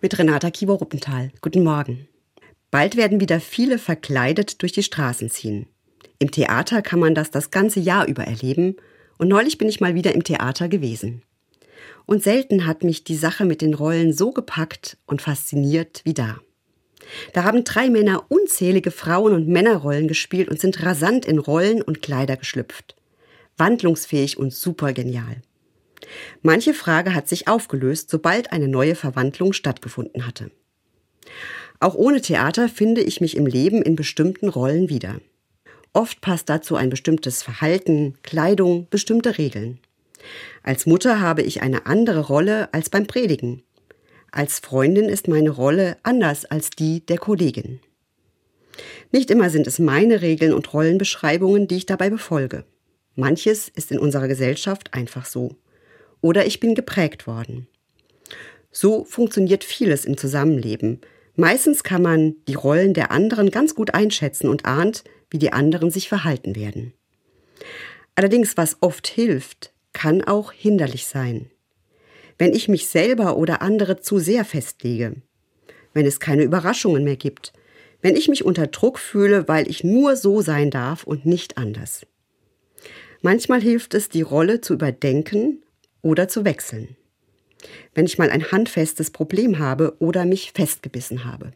mit Renata Kiewer-Ruppenthal. Guten Morgen. Bald werden wieder viele verkleidet durch die Straßen ziehen. Im Theater kann man das das ganze Jahr über erleben und neulich bin ich mal wieder im Theater gewesen. Und selten hat mich die Sache mit den Rollen so gepackt und fasziniert wie da. Da haben drei Männer unzählige Frauen- und Männerrollen gespielt und sind rasant in Rollen und Kleider geschlüpft. Wandlungsfähig und supergenial. Manche Frage hat sich aufgelöst, sobald eine neue Verwandlung stattgefunden hatte. Auch ohne Theater finde ich mich im Leben in bestimmten Rollen wieder. Oft passt dazu ein bestimmtes Verhalten, Kleidung, bestimmte Regeln. Als Mutter habe ich eine andere Rolle als beim Predigen. Als Freundin ist meine Rolle anders als die der Kollegin. Nicht immer sind es meine Regeln und Rollenbeschreibungen, die ich dabei befolge. Manches ist in unserer Gesellschaft einfach so. Oder ich bin geprägt worden. So funktioniert vieles im Zusammenleben. Meistens kann man die Rollen der anderen ganz gut einschätzen und ahnt, wie die anderen sich verhalten werden. Allerdings, was oft hilft, kann auch hinderlich sein. Wenn ich mich selber oder andere zu sehr festlege, wenn es keine Überraschungen mehr gibt, wenn ich mich unter Druck fühle, weil ich nur so sein darf und nicht anders. Manchmal hilft es, die Rolle zu überdenken oder zu wechseln. Wenn ich mal ein handfestes Problem habe oder mich festgebissen habe.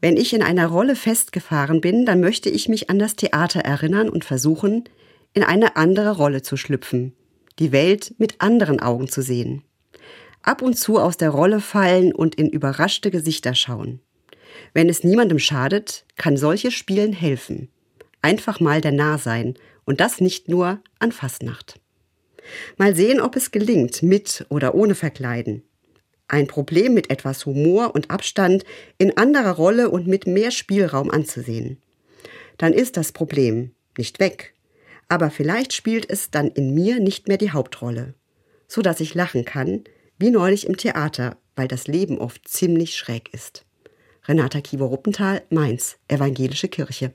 Wenn ich in einer Rolle festgefahren bin, dann möchte ich mich an das Theater erinnern und versuchen, in eine andere Rolle zu schlüpfen, die Welt mit anderen Augen zu sehen. Ab und zu aus der Rolle fallen und in überraschte Gesichter schauen. Wenn es niemandem schadet, kann solches Spielen helfen. Einfach mal der Nah sein und das nicht nur an Fastnacht. Mal sehen, ob es gelingt, mit oder ohne Verkleiden. Ein Problem mit etwas Humor und Abstand in anderer Rolle und mit mehr Spielraum anzusehen. Dann ist das Problem nicht weg, aber vielleicht spielt es dann in mir nicht mehr die Hauptrolle, so dass ich lachen kann, wie neulich im Theater, weil das Leben oft ziemlich schräg ist. Renata Kiewer-Ruppenthal, Mainz, Evangelische Kirche.